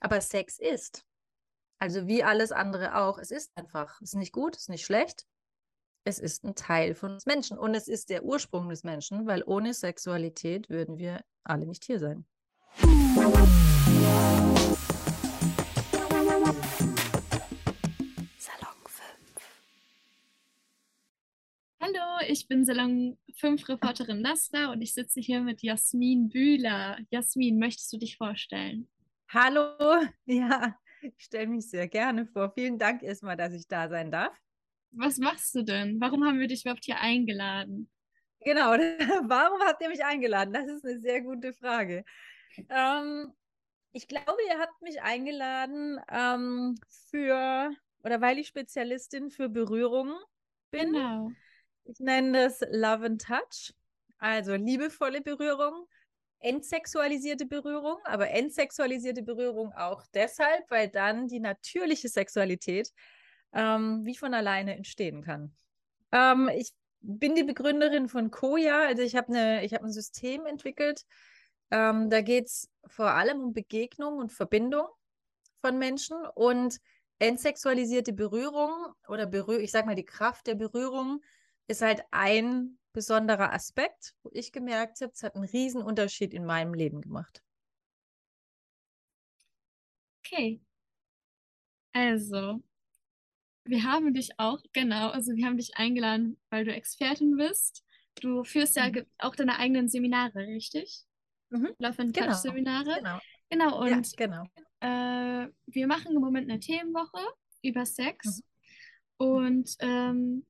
Aber Sex ist. Also wie alles andere auch. Es ist einfach. Es ist nicht gut, es ist nicht schlecht. Es ist ein Teil von uns Menschen und es ist der Ursprung des Menschen, weil ohne Sexualität würden wir alle nicht hier sein. Hallo, ich bin Salon 5 Reporterin Nasra und ich sitze hier mit Jasmin Bühler. Jasmin, möchtest du dich vorstellen? Hallo, ja, ich stelle mich sehr gerne vor. Vielen Dank erstmal, dass ich da sein darf. Was machst du denn? Warum haben wir dich überhaupt hier eingeladen? Genau, warum habt ihr mich eingeladen? Das ist eine sehr gute Frage. Ähm, ich glaube, ihr habt mich eingeladen ähm, für, oder weil ich Spezialistin für Berührungen bin. Genau. Ich nenne das Love and Touch, also liebevolle Berührung, entsexualisierte Berührung, aber entsexualisierte Berührung auch deshalb, weil dann die natürliche Sexualität ähm, wie von alleine entstehen kann. Ähm, ich bin die Begründerin von Koya, also ich habe ich ein System entwickelt. Ähm, da geht es vor allem um Begegnung und Verbindung von Menschen und entsexualisierte Berührung oder Berühr ich sag mal die Kraft der Berührung ist halt ein besonderer Aspekt, wo ich gemerkt habe, es hat einen riesen Unterschied in meinem Leben gemacht. Okay. Also, wir haben dich auch, genau, also wir haben dich eingeladen, weil du Expertin bist. Du führst ja mhm. auch deine eigenen Seminare, richtig? Mhm. Love and genau. Touch Seminare. Genau. Genau, und ja, genau. Äh, wir machen im Moment eine Themenwoche über Sex. Mhm. Und ähm,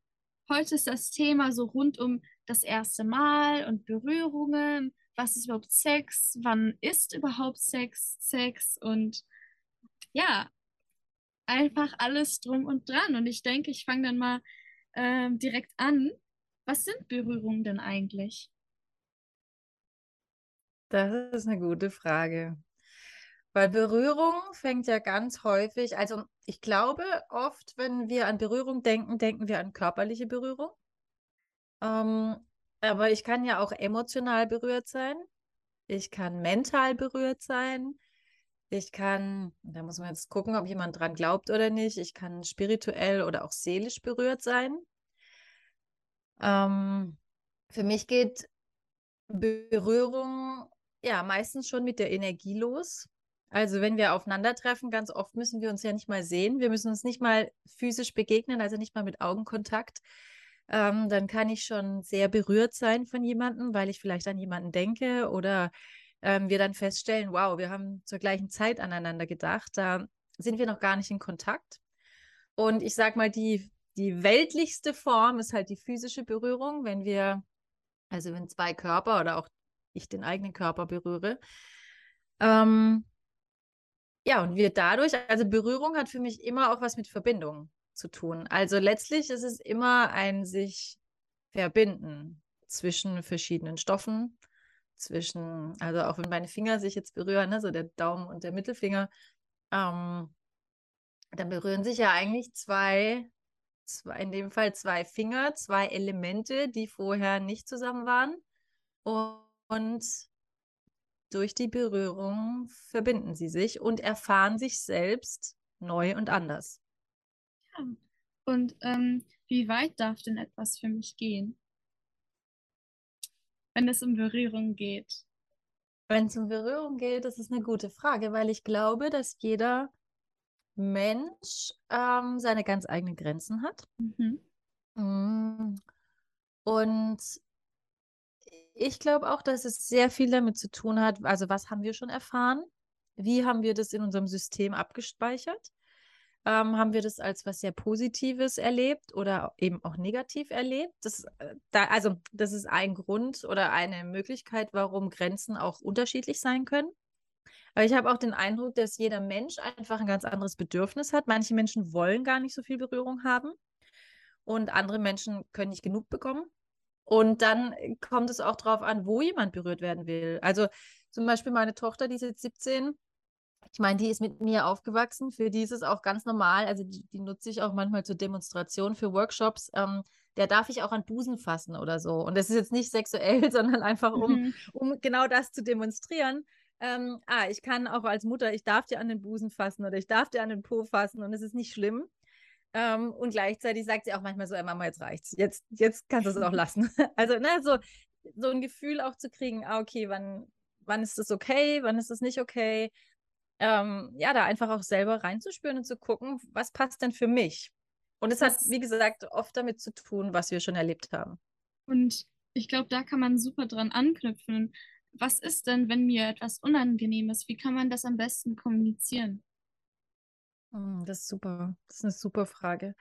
Heute ist das Thema so rund um das erste Mal und Berührungen. Was ist überhaupt Sex? Wann ist überhaupt Sex? Sex und ja, einfach alles drum und dran. Und ich denke, ich fange dann mal äh, direkt an. Was sind Berührungen denn eigentlich? Das ist eine gute Frage. Weil Berührung fängt ja ganz häufig, also ich glaube oft, wenn wir an Berührung denken, denken wir an körperliche Berührung. Ähm, aber ich kann ja auch emotional berührt sein. Ich kann mental berührt sein. Ich kann, da muss man jetzt gucken, ob jemand dran glaubt oder nicht. Ich kann spirituell oder auch seelisch berührt sein. Ähm, für mich geht Berührung ja meistens schon mit der Energie los. Also wenn wir aufeinandertreffen, ganz oft müssen wir uns ja nicht mal sehen. Wir müssen uns nicht mal physisch begegnen, also nicht mal mit Augenkontakt. Ähm, dann kann ich schon sehr berührt sein von jemandem, weil ich vielleicht an jemanden denke oder ähm, wir dann feststellen, wow, wir haben zur gleichen Zeit aneinander gedacht. Da sind wir noch gar nicht in Kontakt. Und ich sage mal, die, die weltlichste Form ist halt die physische Berührung, wenn wir, also wenn zwei Körper oder auch ich den eigenen Körper berühre. Ähm, ja, und wir dadurch, also Berührung hat für mich immer auch was mit Verbindung zu tun. Also letztlich ist es immer ein sich verbinden zwischen verschiedenen Stoffen, zwischen, also auch wenn meine Finger sich jetzt berühren, ne, so der Daumen und der Mittelfinger, ähm, dann berühren sich ja eigentlich zwei, zwei, in dem Fall zwei Finger, zwei Elemente, die vorher nicht zusammen waren. Und durch die Berührung verbinden sie sich und erfahren sich selbst neu und anders. Ja. Und ähm, wie weit darf denn etwas für mich gehen, wenn es um Berührung geht? Wenn es um Berührung geht, das ist eine gute Frage, weil ich glaube, dass jeder Mensch ähm, seine ganz eigenen Grenzen hat. Mhm. Mm. Und ich glaube auch, dass es sehr viel damit zu tun hat, also was haben wir schon erfahren? Wie haben wir das in unserem System abgespeichert? Ähm, haben wir das als was sehr Positives erlebt oder eben auch negativ erlebt? Das, äh, da, also, das ist ein Grund oder eine Möglichkeit, warum Grenzen auch unterschiedlich sein können. Aber ich habe auch den Eindruck, dass jeder Mensch einfach ein ganz anderes Bedürfnis hat. Manche Menschen wollen gar nicht so viel Berührung haben und andere Menschen können nicht genug bekommen. Und dann kommt es auch darauf an, wo jemand berührt werden will. Also zum Beispiel meine Tochter, die ist jetzt 17. Ich meine, die ist mit mir aufgewachsen. Für die ist es auch ganz normal. Also die, die nutze ich auch manchmal zur Demonstration für Workshops. Ähm, der darf ich auch an Busen fassen oder so. Und das ist jetzt nicht sexuell, sondern einfach um, mhm. um genau das zu demonstrieren. ähm, ah, ich kann auch als Mutter, ich darf dir an den Busen fassen oder ich darf dir an den Po fassen und es ist nicht schlimm. Ähm, und gleichzeitig sagt sie auch manchmal so, Mama, jetzt reicht's. Jetzt, jetzt kannst du es auch lassen. also, ne, so, so ein Gefühl auch zu kriegen, ah, okay, wann, wann ist das okay, wann ist das nicht okay? Ähm, ja, da einfach auch selber reinzuspüren und zu gucken, was passt denn für mich? Und es hat, wie gesagt, oft damit zu tun, was wir schon erlebt haben. Und ich glaube, da kann man super dran anknüpfen. Was ist denn, wenn mir etwas unangenehm ist? Wie kann man das am besten kommunizieren? Hm, das ist super. Das ist eine super Frage.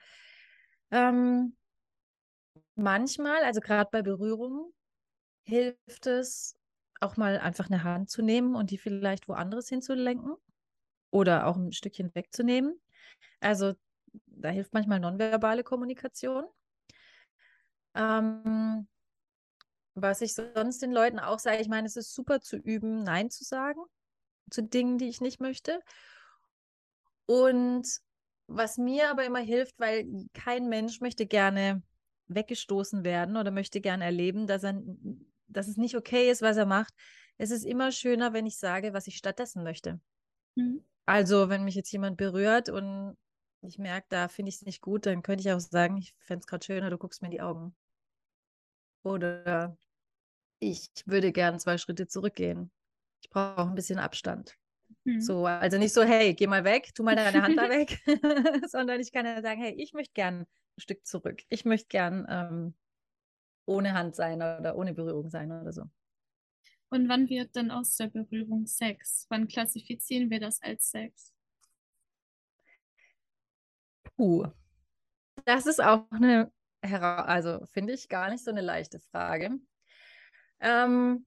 Ähm, manchmal, also gerade bei Berührungen, hilft es auch mal einfach eine Hand zu nehmen und die vielleicht woanders hinzulenken oder auch ein Stückchen wegzunehmen. Also da hilft manchmal nonverbale Kommunikation. Ähm, was ich sonst den Leuten auch sage, ich meine, es ist super zu üben, Nein zu sagen zu Dingen, die ich nicht möchte. Und was mir aber immer hilft, weil kein Mensch möchte gerne weggestoßen werden oder möchte gerne erleben, dass, er, dass es nicht okay ist, was er macht. Es ist immer schöner, wenn ich sage, was ich stattdessen möchte. Mhm. Also, wenn mich jetzt jemand berührt und ich merke, da finde ich es nicht gut, dann könnte ich auch sagen, ich fände es gerade schöner, du guckst mir in die Augen. Oder ich würde gern zwei Schritte zurückgehen. Ich brauche ein bisschen Abstand. Mhm. So, also nicht so, hey, geh mal weg, tu mal deine Hand da weg, sondern ich kann ja sagen, hey, ich möchte gern ein Stück zurück. Ich möchte gern ähm, ohne Hand sein oder ohne Berührung sein oder so. Und wann wird dann aus der Berührung Sex? Wann klassifizieren wir das als Sex? Puh. Das ist auch eine, also finde ich gar nicht so eine leichte Frage. Ähm,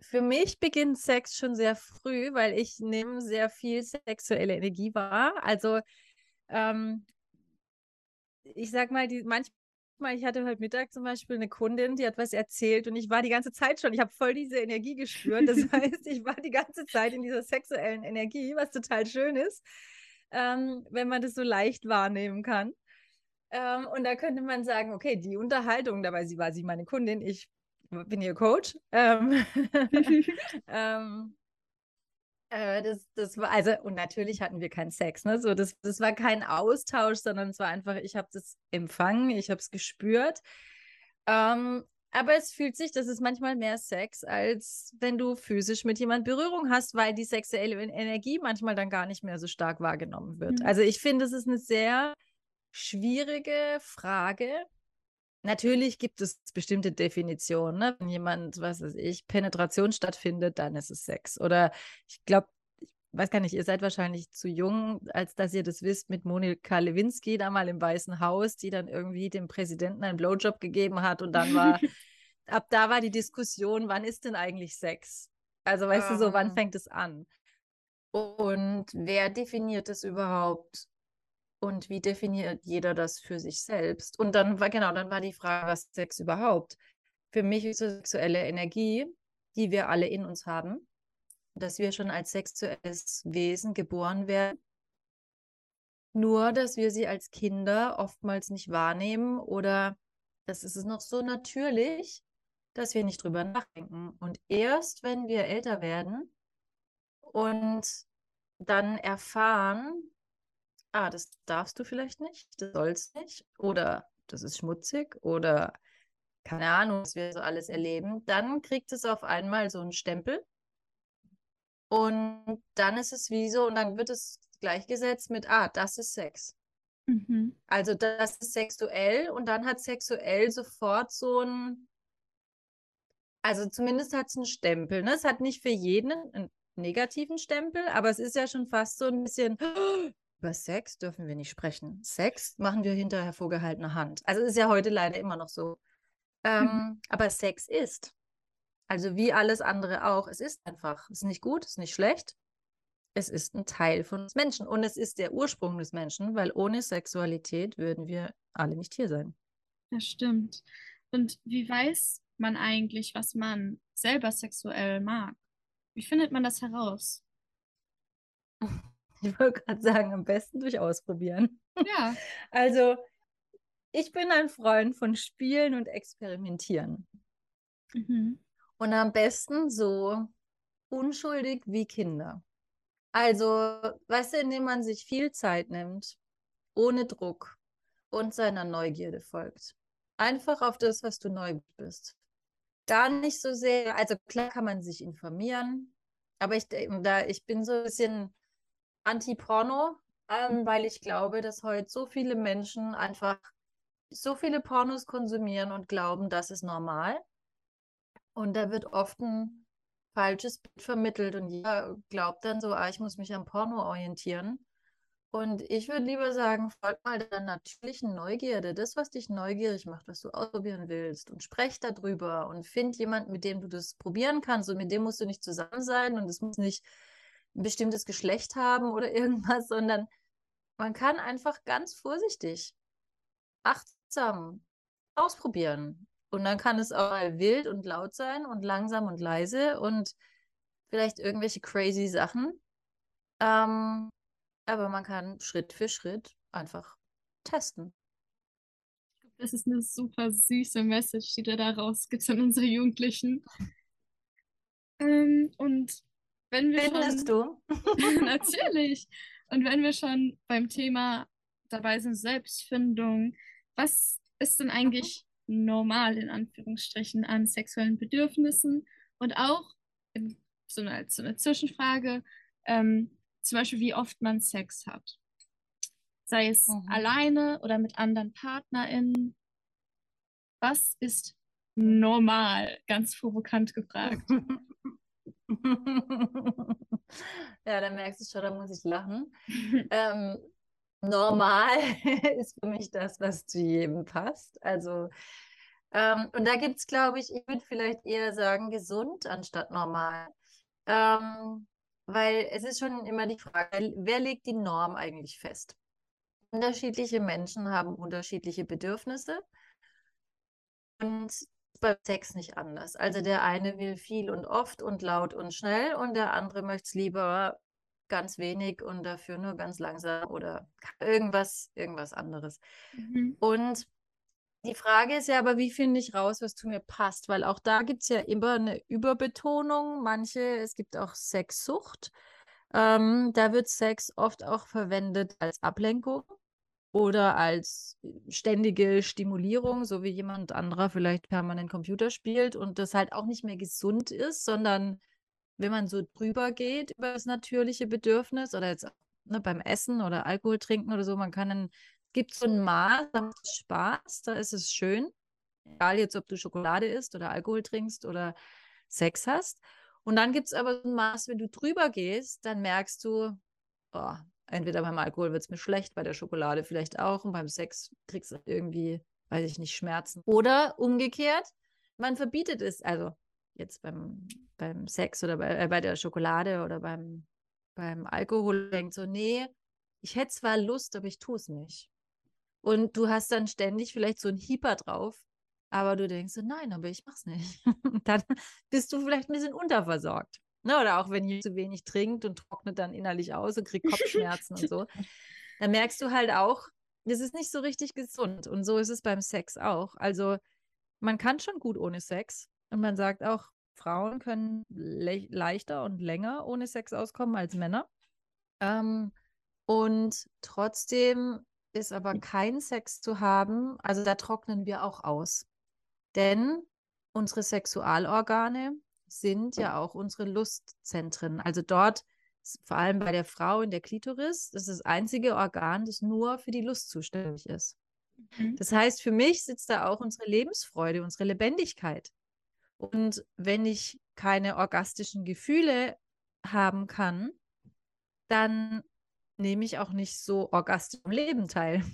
für mich beginnt Sex schon sehr früh, weil ich nehme sehr viel sexuelle Energie wahr. Also ähm, ich sag mal, die, manchmal, ich hatte heute Mittag zum Beispiel eine Kundin, die hat was erzählt und ich war die ganze Zeit schon, ich habe voll diese Energie gespürt. Das heißt, ich war die ganze Zeit in dieser sexuellen Energie, was total schön ist, ähm, wenn man das so leicht wahrnehmen kann. Ähm, und da könnte man sagen, okay, die Unterhaltung, dabei sie war sie meine Kundin, ich bin ihr Coach. Ähm, ähm, äh, das, das war, also, und natürlich hatten wir keinen Sex, ne? So, das, das war kein Austausch, sondern es war einfach, ich habe das empfangen, ich habe es gespürt. Ähm, aber es fühlt sich, das ist manchmal mehr Sex, als wenn du physisch mit jemand Berührung hast, weil die sexuelle Energie manchmal dann gar nicht mehr so stark wahrgenommen wird. Mhm. Also ich finde, es ist eine sehr schwierige Frage, Natürlich gibt es bestimmte Definitionen. Ne? Wenn jemand, was weiß ich, Penetration stattfindet, dann ist es Sex. Oder ich glaube, ich weiß gar nicht, ihr seid wahrscheinlich zu jung, als dass ihr das wisst, mit Monika Lewinsky da mal im Weißen Haus, die dann irgendwie dem Präsidenten einen Blowjob gegeben hat und dann war, ab da war die Diskussion, wann ist denn eigentlich Sex? Also weißt um. du so, wann ah. fängt es an? Und wer definiert es überhaupt? Und wie definiert jeder das für sich selbst? Und dann war, genau, dann war die Frage, was ist Sex überhaupt? Für mich ist sexuelle Energie, die wir alle in uns haben, dass wir schon als sexuelles Wesen geboren werden. Nur, dass wir sie als Kinder oftmals nicht wahrnehmen oder das ist es noch so natürlich, dass wir nicht drüber nachdenken. Und erst wenn wir älter werden und dann erfahren, ah, das darfst du vielleicht nicht, das sollst nicht, oder das ist schmutzig, oder keine Ahnung, was wir so alles erleben, dann kriegt es auf einmal so einen Stempel. Und dann ist es wie so, und dann wird es gleichgesetzt mit, ah, das ist Sex. Mhm. Also das ist sexuell und dann hat sexuell sofort so ein, also zumindest hat es einen Stempel. Ne? Es hat nicht für jeden einen negativen Stempel, aber es ist ja schon fast so ein bisschen, über Sex dürfen wir nicht sprechen. Sex machen wir hinter hervorgehaltener Hand. Also ist ja heute leider immer noch so. Ähm, mhm. Aber Sex ist. Also wie alles andere auch. Es ist einfach. Es ist nicht gut, es ist nicht schlecht. Es ist ein Teil von uns Menschen. Und es ist der Ursprung des Menschen, weil ohne Sexualität würden wir alle nicht hier sein. Das stimmt. Und wie weiß man eigentlich, was man selber sexuell mag? Wie findet man das heraus? Ich wollte gerade sagen, am besten durch Ausprobieren. Ja. Also, ich bin ein Freund von Spielen und Experimentieren. Mhm. Und am besten so unschuldig wie Kinder. Also, weißt du, indem man sich viel Zeit nimmt, ohne Druck und seiner Neugierde folgt. Einfach auf das, was du neu bist. Gar nicht so sehr, also klar kann man sich informieren, aber ich, da, ich bin so ein bisschen anti-Porno, ähm, weil ich glaube, dass heute so viele Menschen einfach so viele Pornos konsumieren und glauben, das ist normal. Und da wird oft ein falsches Bild vermittelt und jeder glaubt dann so, ah, ich muss mich am Porno orientieren. Und ich würde lieber sagen, folg mal deiner natürlichen Neugierde, das, was dich neugierig macht, was du ausprobieren willst und sprech darüber und find jemanden, mit dem du das probieren kannst und mit dem musst du nicht zusammen sein und es muss nicht ein bestimmtes Geschlecht haben oder irgendwas, sondern man kann einfach ganz vorsichtig, achtsam ausprobieren. Und dann kann es auch mal wild und laut sein und langsam und leise und vielleicht irgendwelche crazy Sachen. Ähm, aber man kann Schritt für Schritt einfach testen. Das ist eine super süße Message, die du da rausgibst an unsere Jugendlichen. Ähm, und wenn wir Findest schon... du? Natürlich. Und wenn wir schon beim Thema dabei sind, Selbstfindung, was ist denn eigentlich normal in Anführungsstrichen an sexuellen Bedürfnissen? Und auch in, so, eine, so eine Zwischenfrage, ähm, zum Beispiel, wie oft man Sex hat. Sei es mhm. alleine oder mit anderen PartnerInnen. Was ist normal? Ganz provokant gefragt. ja, da merkst du schon, da muss ich lachen. ähm, normal ist für mich das, was zu jedem passt. Also, ähm, und da gibt es, glaube ich, ich würde vielleicht eher sagen, gesund anstatt normal. Ähm, weil es ist schon immer die Frage, wer legt die Norm eigentlich fest? Unterschiedliche Menschen haben unterschiedliche Bedürfnisse. Und beim Sex nicht anders. Also der eine will viel und oft und laut und schnell und der andere möchte es lieber ganz wenig und dafür nur ganz langsam oder irgendwas, irgendwas anderes. Mhm. Und die Frage ist ja aber, wie finde ich raus, was zu mir passt? Weil auch da gibt es ja immer eine Überbetonung. Manche, es gibt auch Sexsucht. Ähm, da wird Sex oft auch verwendet als Ablenkung oder als ständige Stimulierung, so wie jemand anderer vielleicht permanent Computer spielt und das halt auch nicht mehr gesund ist, sondern wenn man so drüber geht über das natürliche Bedürfnis oder jetzt ne, beim Essen oder Alkohol trinken oder so, man kann dann gibt so ein Maß, da macht es Spaß, da ist es schön. Egal jetzt, ob du Schokolade isst oder Alkohol trinkst oder Sex hast. Und dann gibt es aber so ein Maß, wenn du drüber gehst, dann merkst du, oh, entweder beim Alkohol wird es mir schlecht, bei der Schokolade vielleicht auch und beim Sex kriegst du irgendwie, weiß ich nicht, Schmerzen. Oder umgekehrt, man verbietet es, also jetzt beim, beim Sex oder bei, äh, bei der Schokolade oder beim, beim Alkohol denkt so, nee, ich hätte zwar Lust, aber ich tue es nicht. Und du hast dann ständig vielleicht so ein Hieper drauf, aber du denkst so, nein, aber ich mach's nicht. dann bist du vielleicht ein bisschen unterversorgt. Ne? Oder auch wenn ihr zu wenig trinkt und trocknet dann innerlich aus und kriegt Kopfschmerzen und so. Dann merkst du halt auch, das ist nicht so richtig gesund. Und so ist es beim Sex auch. Also man kann schon gut ohne Sex. Und man sagt auch, Frauen können le leichter und länger ohne Sex auskommen als Männer. Ähm, und trotzdem ist aber kein Sex zu haben, also da trocknen wir auch aus. Denn unsere Sexualorgane sind ja auch unsere Lustzentren. Also dort, vor allem bei der Frau in der Klitoris, das ist das einzige Organ, das nur für die Lust zuständig ist. Mhm. Das heißt, für mich sitzt da auch unsere Lebensfreude, unsere Lebendigkeit. Und wenn ich keine orgastischen Gefühle haben kann, dann nehme ich auch nicht so orgastisch am Leben teil.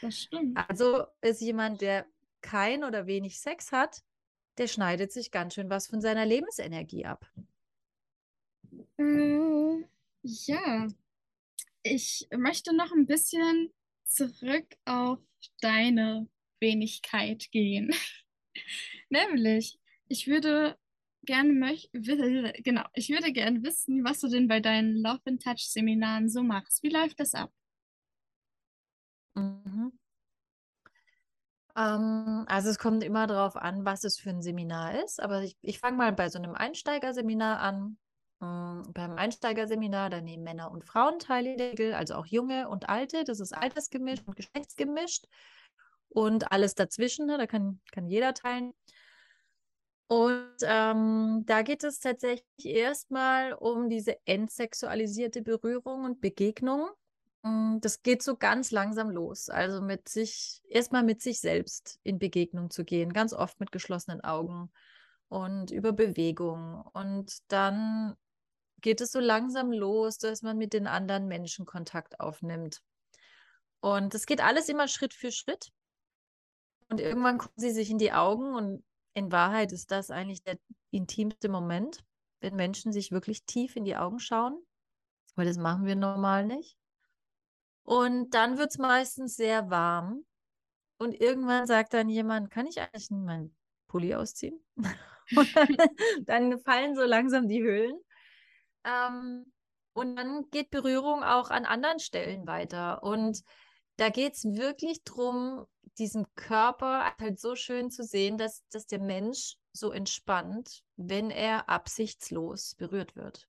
Das stimmt. Also ist jemand, der kein oder wenig Sex hat, der schneidet sich ganz schön was von seiner Lebensenergie ab. Äh, ja, ich möchte noch ein bisschen zurück auf deine Wenigkeit gehen. Nämlich, ich würde gerne möchte, genau, ich würde gerne wissen, was du denn bei deinen Love and Touch Seminaren so machst. Wie läuft das ab? Mhm. Ähm, also es kommt immer darauf an, was es für ein Seminar ist. Aber ich, ich fange mal bei so einem Einsteigerseminar an. ähm, beim Einsteigerseminar, da nehmen Männer und Frauen teil in der Regel, also auch junge und alte. Das ist altersgemischt und geschlechtsgemischt. Und alles dazwischen, ne, da kann, kann jeder teilen. Und ähm, da geht es tatsächlich erstmal um diese entsexualisierte Berührung und Begegnung. Mm, das geht so ganz langsam los. Also mit sich, erstmal mit sich selbst in Begegnung zu gehen, ganz oft mit geschlossenen Augen und über Bewegung. Und dann geht es so langsam los, dass man mit den anderen Menschen Kontakt aufnimmt. Und es geht alles immer Schritt für Schritt. Und irgendwann gucken sie sich in die Augen und in Wahrheit ist das eigentlich der intimste Moment, wenn Menschen sich wirklich tief in die Augen schauen, weil das machen wir normal nicht. Und dann wird es meistens sehr warm. Und irgendwann sagt dann jemand, kann ich eigentlich meinen Pulli ausziehen? und dann, dann, fallen so langsam die Höhlen. Ähm, und dann geht Berührung auch an anderen Stellen weiter. Und da geht es wirklich darum, diesen Körper halt so schön zu sehen, dass, dass der Mensch so entspannt, wenn er absichtslos berührt wird.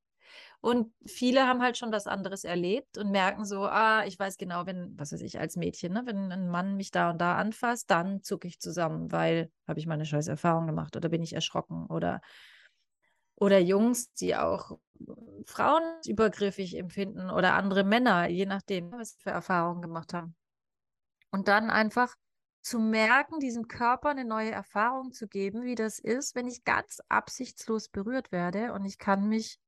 Und viele haben halt schon was anderes erlebt und merken so, ah, ich weiß genau, wenn, was weiß ich, als Mädchen, ne, wenn ein Mann mich da und da anfasst, dann zucke ich zusammen, weil habe ich meine scheiß Erfahrung gemacht oder bin ich erschrocken oder oder Jungs, die auch Frauen übergriffig empfinden oder andere Männer, je nachdem, was sie für Erfahrungen gemacht haben. Und dann einfach zu merken, diesem Körper eine neue Erfahrung zu geben, wie das ist, wenn ich ganz absichtslos berührt werde und ich kann mich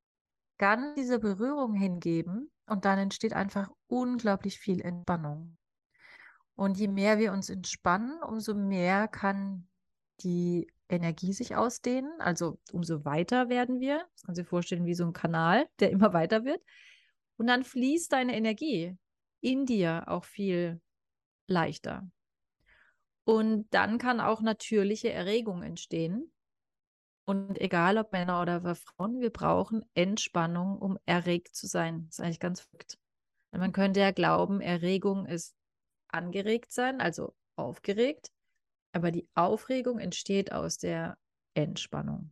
ganz dieser Berührung hingeben und dann entsteht einfach unglaublich viel Entspannung. Und je mehr wir uns entspannen, umso mehr kann die Energie sich ausdehnen, also umso weiter werden wir. Das kannst du dir vorstellen wie so ein Kanal, der immer weiter wird. Und dann fließt deine Energie in dir auch viel leichter. Und dann kann auch natürliche Erregung entstehen. Und egal ob Männer oder Frauen, wir brauchen Entspannung, um erregt zu sein. Das ist eigentlich ganz verrückt. Man könnte ja glauben, Erregung ist angeregt sein, also aufgeregt. Aber die Aufregung entsteht aus der Entspannung.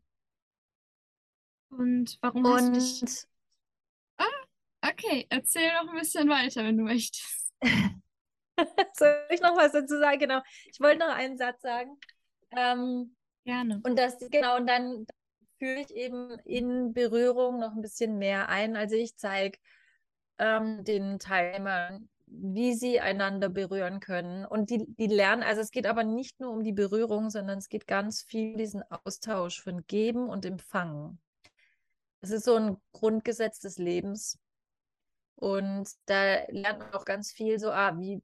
Und warum Und, hast du dich... Ah, okay, erzähl noch ein bisschen weiter, wenn du möchtest. Soll ich noch was dazu sagen? Genau. Ich wollte noch einen Satz sagen. Ähm, Gerne. Und das, genau, und dann führe ich eben in Berührung noch ein bisschen mehr ein. Also ich zeige ähm, den Teilnehmern, wie sie einander berühren können. Und die, die lernen, also es geht aber nicht nur um die Berührung, sondern es geht ganz viel um diesen Austausch von Geben und Empfangen. Es ist so ein Grundgesetz des Lebens. Und da lernt man auch ganz viel so, ah, wie,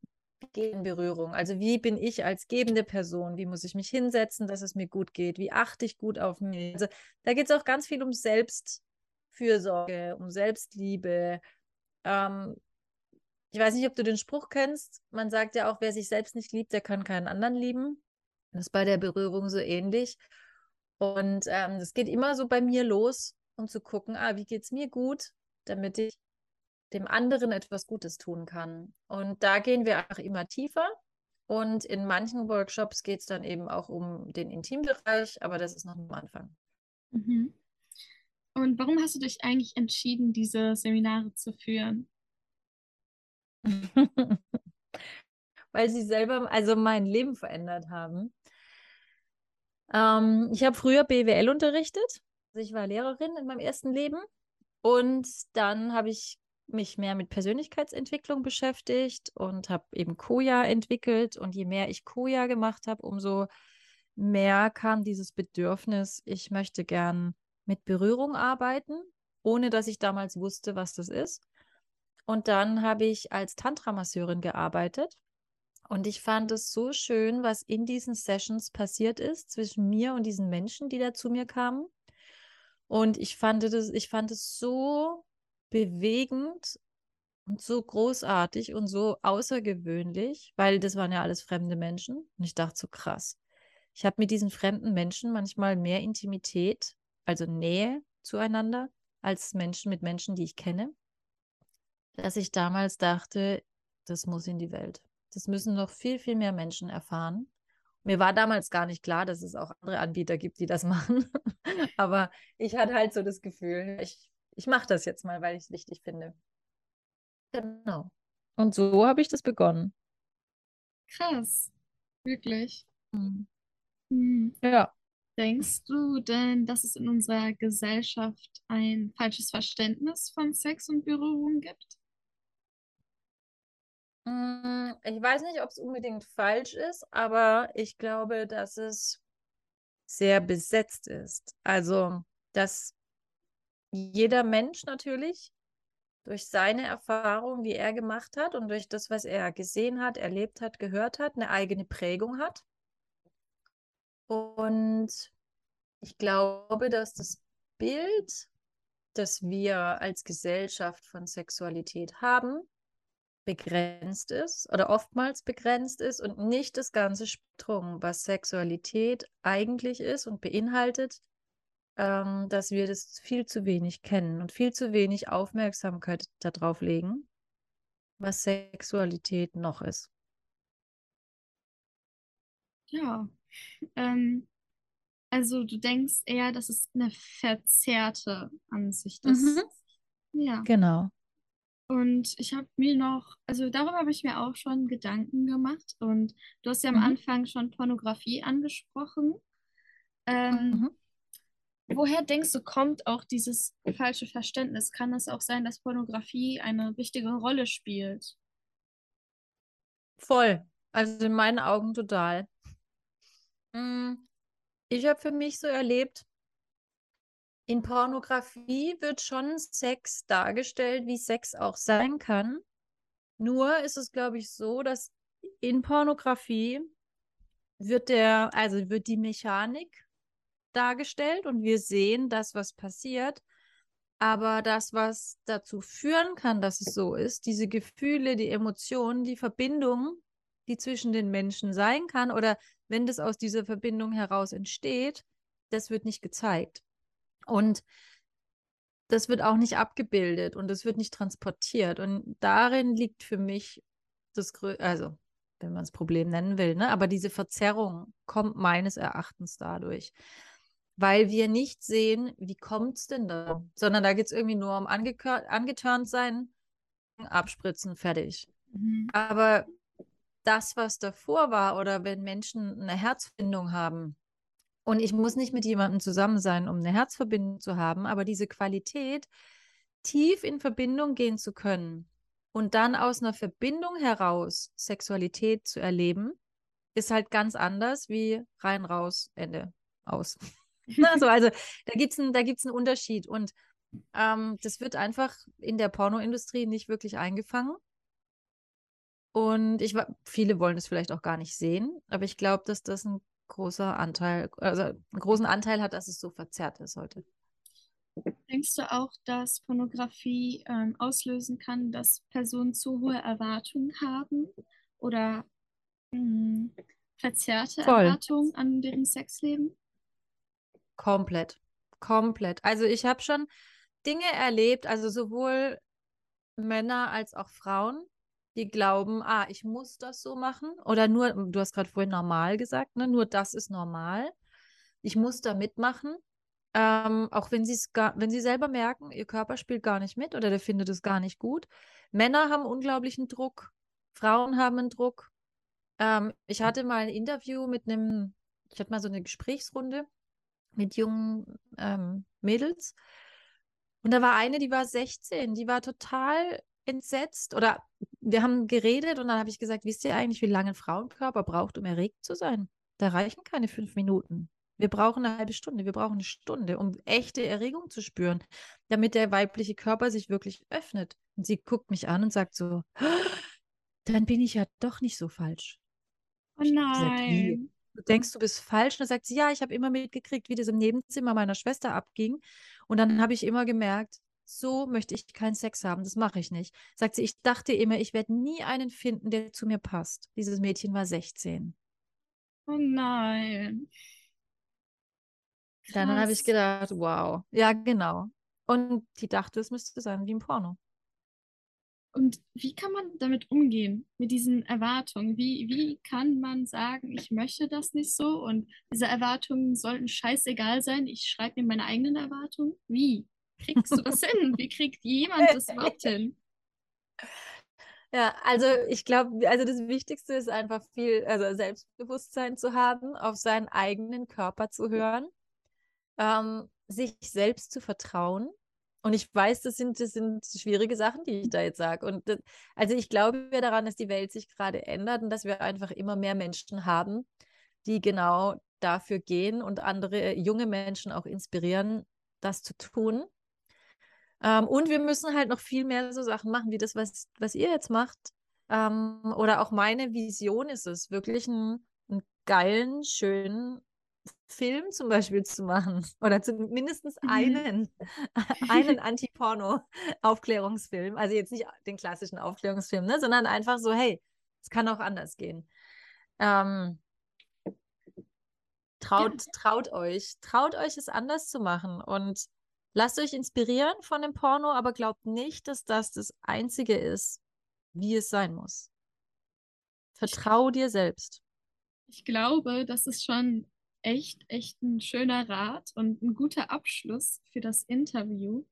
geht in Berührung? Also wie bin ich als gebende Person? Wie muss ich mich hinsetzen, dass es mir gut geht? Wie achte ich gut auf mich? Also da geht es auch ganz viel um Selbstfürsorge, um Selbstliebe. Ähm, ich weiß nicht, ob du den Spruch kennst. Man sagt ja auch, wer sich selbst nicht liebt, der kann keinen anderen lieben. Das ist bei der Berührung so ähnlich. Und ähm, das geht immer so bei mir los, um zu gucken, ah, wie geht es mir gut, damit ich dem anderen etwas Gutes tun kann. Und da gehen wir auch immer tiefer. Und in manchen Workshops geht es dann eben auch um den Intimbereich, aber das ist noch am Anfang. Mhm. Und warum hast du dich eigentlich entschieden, diese Seminare zu führen? Weil sie selber, also mein Leben verändert haben. Ähm, ich habe früher BWL unterrichtet. Also ich war Lehrerin in meinem ersten Leben. Und dann habe ich mich mehr mit Persönlichkeitsentwicklung beschäftigt und habe eben Koja entwickelt. Und je mehr ich Koja gemacht habe, umso mehr kam dieses Bedürfnis, ich möchte gern mit Berührung arbeiten, ohne dass ich damals wusste, was das ist. Und dann habe ich als Tantra-Masseurin gearbeitet. Und ich fand es so schön, was in diesen Sessions passiert ist zwischen mir und diesen Menschen, die da zu mir kamen. Und ich fand das, ich fand es so bewegend und so großartig und so außergewöhnlich, weil das waren ja alles fremde Menschen. Und ich dachte so krass. Ich habe mit diesen fremden Menschen manchmal mehr Intimität, also Nähe zueinander, als Menschen mit Menschen, die ich kenne, dass ich damals dachte, das muss in die Welt. Das müssen noch viel, viel mehr Menschen erfahren. Mir war damals gar nicht klar, dass es auch andere Anbieter gibt, die das machen. Aber ich hatte halt so das Gefühl, ich ich mache das jetzt mal, weil ich es wichtig finde. Genau. Und so habe ich das begonnen. Krass. Wirklich. Mhm. Hm. Ja. Denkst du denn, dass es in unserer Gesellschaft ein falsches Verständnis von Sex und Berührung gibt? Mm, Ich weiß nicht, ob es unbedingt falsch ist, aber ich glaube, dass es sehr besetzt ist. Also, dass jeder Mensch natürlich durch seine Erfahrung, die er gemacht hat und durch das, was er gesehen hat, erlebt hat, gehört hat, eine eigene Prägung hat. Und ich glaube, dass das Bild, das wir als Gesellschaft von Sexualität haben, begrenzt ist oder oftmals begrenzt ist und nicht das ganze Spektrum, was Sexualität eigentlich ist und beinhaltet, ähm, dass wir das viel zu wenig kennen und viel zu wenig Aufmerksamkeit darauf legen, was Sexualität noch ist. Ja. Ähm, also du denkst eher, dass es eine verzerrte Ansicht ist. Mhm. Ja. Genau. Und ich habe mir noch, also darüber habe ich mir auch schon Gedanken gemacht. Und du hast ja am Mhm. Anfang schon Pornografie angesprochen. Ähm, Mhm. Woher denkst du, kommt auch dieses falsche Verständnis? Kann es auch sein, dass Pornografie eine wichtige Rolle spielt? Voll. Also in meinen Augen total. Mm, Ich habe für mich so erlebt, in Pornografie wird schon Sex dargestellt, wie Sex auch sein kann. Nur ist es, glaube ich, so, dass in Pornografie wird der, also wird die Mechanik dargestellt und wir sehen das, was passiert. Aber das, was dazu führen kann, dass es so ist, diese Gefühle, die Emotionen, die Verbindung, die zwischen den Menschen sein kann, oder wenn das aus dieser Verbindung heraus entsteht, das wird nicht gezeigt. Und das wird auch nicht abgebildet und das wird nicht transportiert. Und darin liegt für mich das größte, also wenn man es Problem nennen will, ne? aber diese Verzerrung kommt meines Erachtens dadurch. Weil wir nicht sehen, wie kommt es denn da, sondern da geht es irgendwie nur um angeturnt sein, abspritzen, fertig. Mhm. Aber das, was davor war, oder wenn Menschen eine Herzbindung haben, und ich muss nicht mit jemandem zusammen sein, um eine Herzverbindung zu haben, aber diese Qualität, tief in Verbindung gehen zu können und dann aus einer Verbindung heraus Sexualität zu erleben, ist halt ganz anders wie rein, raus, Ende, aus. Also, also da gibt es einen, einen Unterschied und ähm, das wird einfach in der Pornoindustrie nicht wirklich eingefangen. Und ich viele wollen es vielleicht auch gar nicht sehen, aber ich glaube, dass das ein großer Anteil, also einen großen Anteil hat, dass es so verzerrt ist heute. Denkst du auch, dass Pornografie ähm, auslösen kann, dass Personen zu hohe Erwartungen haben oder mh, verzerrte Voll. Erwartungen an deren Sexleben? Komplett. Komplett. Also ich habe schon Dinge erlebt, also sowohl Männer als auch Frauen, die glauben, ah, ich muss das so machen. Oder nur, du hast gerade vorhin normal gesagt, ne? Nur das ist normal. Ich muss da mitmachen. Ähm, auch wenn sie es wenn sie selber merken, ihr Körper spielt gar nicht mit oder der findet es gar nicht gut. Männer haben unglaublichen Druck, Frauen haben einen Druck. Ähm, ich hatte mal ein Interview mit einem, ich hatte mal so eine Gesprächsrunde mit jungen ähm, Mädels. Und da war eine, die war 16, die war total entsetzt oder wir haben geredet und dann habe ich gesagt, wisst ihr eigentlich, wie lange ein Frauenkörper braucht, um erregt zu sein? Da reichen keine fünf Minuten. Wir brauchen eine halbe Stunde, wir brauchen eine Stunde, um echte Erregung zu spüren, damit der weibliche Körper sich wirklich öffnet. Und sie guckt mich an und sagt so, dann bin ich ja doch nicht so falsch. Oh nein. Du denkst, du bist falsch. Und dann sagt sie, ja, ich habe immer mitgekriegt, wie das im Nebenzimmer meiner Schwester abging. Und dann habe ich immer gemerkt, so möchte ich keinen Sex haben, das mache ich nicht. Sagt sie, ich dachte immer, ich werde nie einen finden, der zu mir passt. Dieses Mädchen war 16. Oh nein. Dann habe ich Krass. gedacht, wow. Ja, genau. Und die dachte, es müsste sein wie im Porno. Und wie kann man damit umgehen, mit diesen Erwartungen? Wie, wie kann man sagen, ich möchte das nicht so und diese Erwartungen sollten scheißegal sein, ich schreibe mir meine eigenen Erwartungen? Wie? kriegst du das hin? Wie kriegt jemand das überhaupt hin? Ja, also ich glaube, also das Wichtigste ist einfach viel, also Selbstbewusstsein zu haben, auf seinen eigenen Körper zu hören, ähm, sich selbst zu vertrauen. Und ich weiß, das sind, das sind schwierige Sachen, die ich da jetzt sage. Und das, also ich glaube daran, dass die Welt sich gerade ändert und dass wir einfach immer mehr Menschen haben, die genau dafür gehen und andere junge Menschen auch inspirieren, das zu tun. Ähm, und wir müssen halt noch viel mehr so Sachen machen, wie das, was, was ihr jetzt macht. Ähm, oder auch meine Vision ist es, wirklich einen, einen geilen, schönen Film zum Beispiel zu machen. Oder zumindest mhm. einen, einen Anti-Porno-Aufklärungsfilm. Also jetzt nicht den klassischen Aufklärungsfilm, ne, sondern einfach so, hey, es kann auch anders gehen. Ähm, traut, traut euch, traut euch es anders zu machen und Lasst euch inspirieren von dem Porno, aber glaubt nicht, dass das das Einzige ist, wie es sein muss. Vertrau dir selbst. Ich glaube, das ist schon echt, echt ein schöner Rat und ein guter Abschluss für das Interview.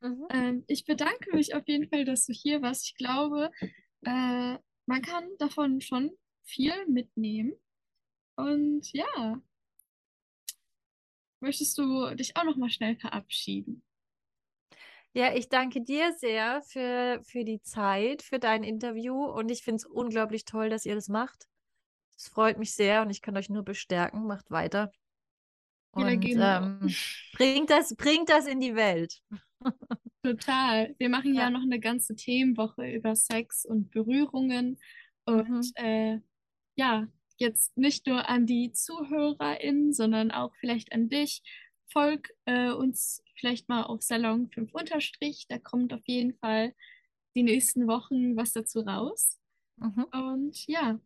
Mhm. Ähm, ich bedanke mich auf jeden Fall, dass du hier warst. Ich glaube, äh, man kann davon schon viel mitnehmen. Und ja, möchtest du dich auch noch mal schnell verabschieden? Ja, ich danke dir sehr für, für die Zeit, für dein Interview und ich finde es unglaublich toll, dass ihr das macht. Es freut mich sehr und ich kann euch nur bestärken, macht weiter. Und ähm, bringt, das, bringt das in die Welt. Total. Wir machen ja, ja noch eine ganze Themenwoche über Sex und Berührungen. Und mhm. äh, ja, jetzt nicht nur an die ZuhörerInnen, sondern auch vielleicht an dich. Folg äh, uns vielleicht mal auf Salon 5 Unterstrich. Da kommt auf jeden Fall die nächsten Wochen was dazu raus. Mhm. Und ja,